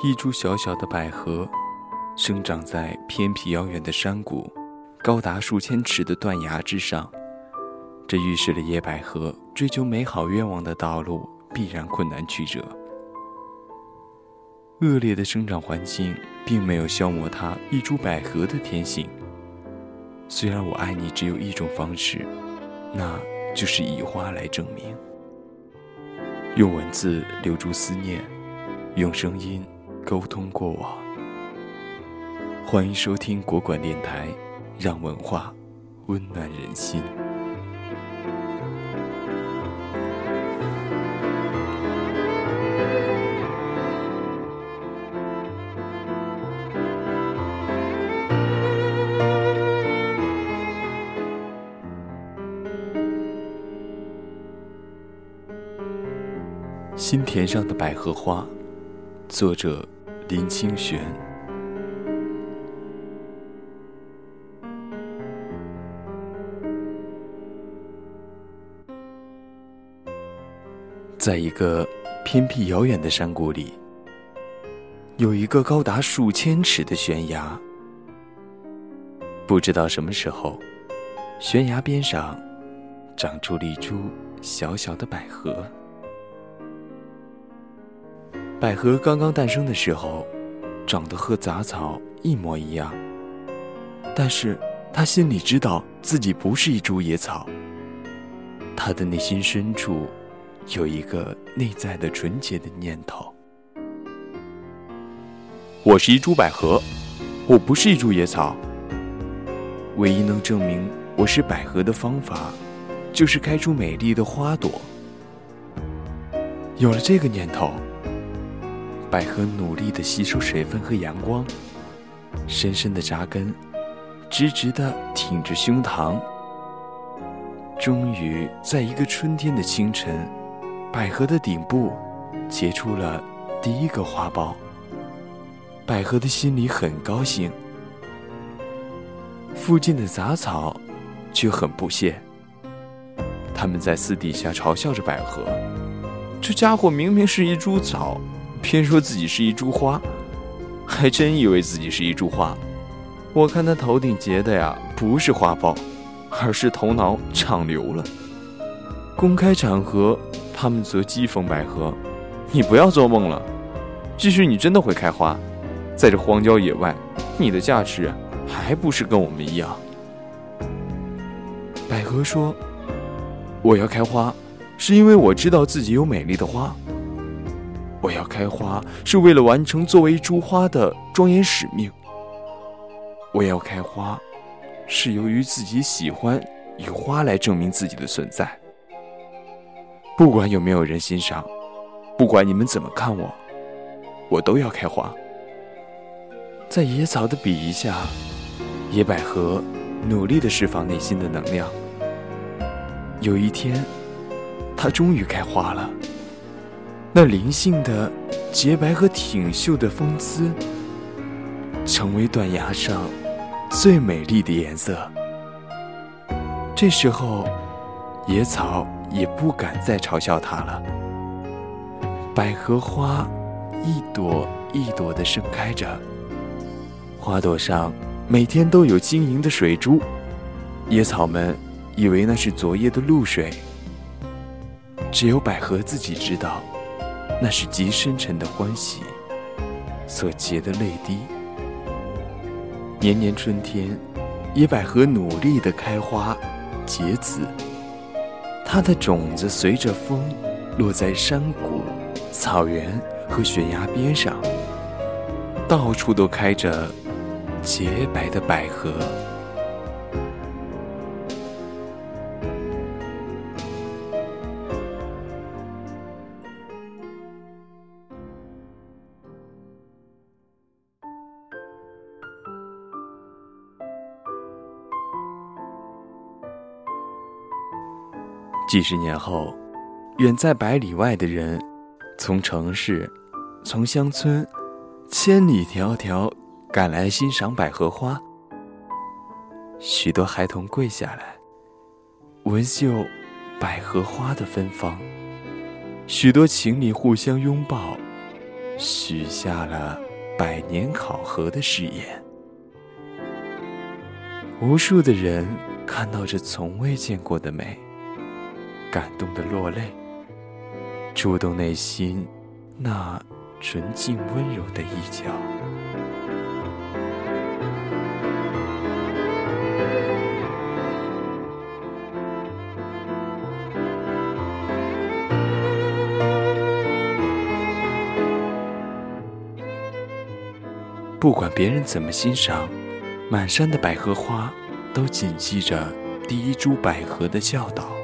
一株小小的百合，生长在偏僻遥远的山谷，高达数千尺的断崖之上。这预示了野百合追求美好愿望的道路必然困难曲折。恶劣的生长环境并没有消磨它一株百合的天性。虽然我爱你只有一种方式，那就是以花来证明。用文字留住思念，用声音沟通过往。欢迎收听国馆电台，让文化温暖人心。心田上的百合花，作者林清玄。在一个偏僻遥远的山谷里，有一个高达数千尺的悬崖。不知道什么时候，悬崖边上长出了一株小小的百合。百合刚刚诞生的时候，长得和杂草一模一样。但是他心里知道自己不是一株野草。他的内心深处，有一个内在的纯洁的念头：我是一株百合，我不是一株野草。唯一能证明我是百合的方法，就是开出美丽的花朵。有了这个念头。百合努力地吸收水分和阳光，深深地扎根，直直地挺着胸膛。终于，在一个春天的清晨，百合的顶部结出了第一个花苞。百合的心里很高兴，附近的杂草却很不屑。他们在私底下嘲笑着百合：“这家伙明明是一株草。”偏说自己是一株花，还真以为自己是一株花。我看他头顶结的呀，不是花苞，而是头脑长瘤了。公开场合，他们则讥讽百合：“你不要做梦了，即使你真的会开花，在这荒郊野外，你的价值还不是跟我们一样。”百合说：“我要开花，是因为我知道自己有美丽的花。”我要开花，是为了完成作为一株花的庄严使命。我要开花，是由于自己喜欢以花来证明自己的存在。不管有没有人欣赏，不管你们怎么看我，我都要开花。在野草的鄙夷下，野百合努力地释放内心的能量。有一天，它终于开花了。那灵性的洁白和挺秀的风姿，成为断崖上最美丽的颜色。这时候，野草也不敢再嘲笑它了。百合花一朵一朵的盛开着，花朵上每天都有晶莹的水珠。野草们以为那是昨夜的露水，只有百合自己知道。那是极深沉的欢喜所结的泪滴。年年春天，野百合努力的开花结籽，它的种子随着风落在山谷、草原和悬崖边上，到处都开着洁白的百合。几十年后，远在百里外的人，从城市，从乡村，千里迢迢赶来欣赏百合花。许多孩童跪下来，闻嗅百合花的芬芳；许多情侣互相拥抱，许下了百年考核的誓言。无数的人看到这从未见过的美，感动的落泪，触动内心那纯净温柔的一角。不管别人怎么欣赏。满山的百合花都谨记着第一株百合的教导。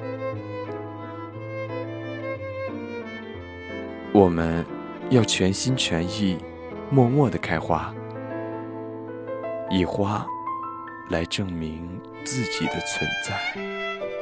我们要全心全意、默默的开花，以花来证明自己的存在。